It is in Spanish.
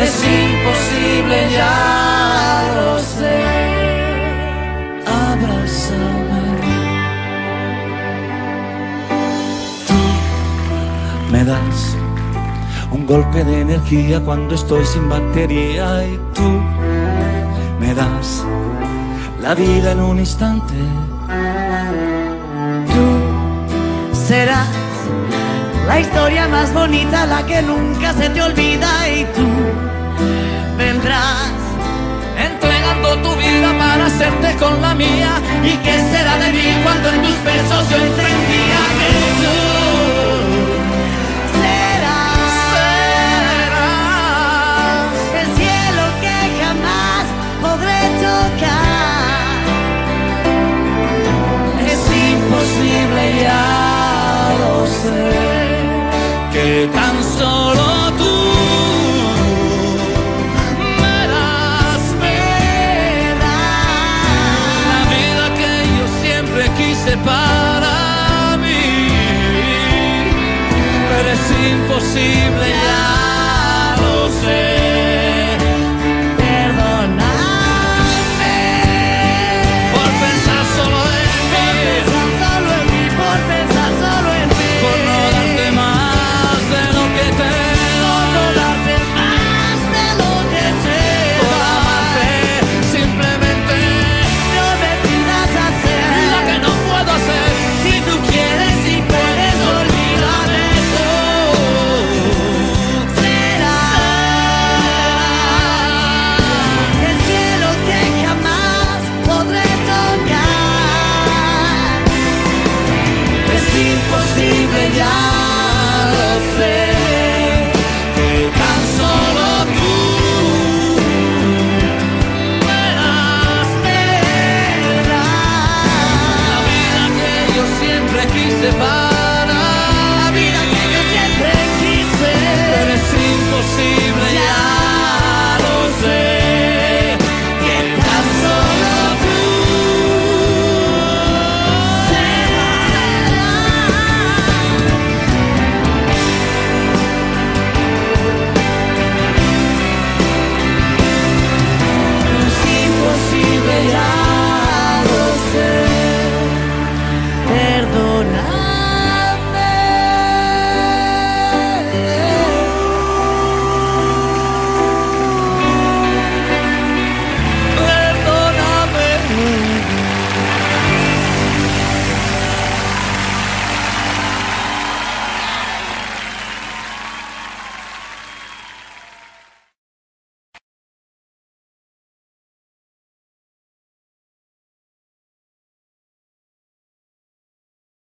Es imposible, ya lo sé. Abrázame. Tú me das un golpe de energía cuando estoy sin batería y tú me das la vida en un instante. tú serás la historia más bonita la que nunca se te olvida y tú vendrás entregando tu vida para hacerte con la mía. ¿Y qué será de mí cuando en tus besos yo entendía que tú serás serás el cielo que jamás podré tocar. Es imposible, ya lo sé, tan solo tú me das pena. La vida que yo siempre quise para mí, pero es imposible, ya lo sé. aquí se.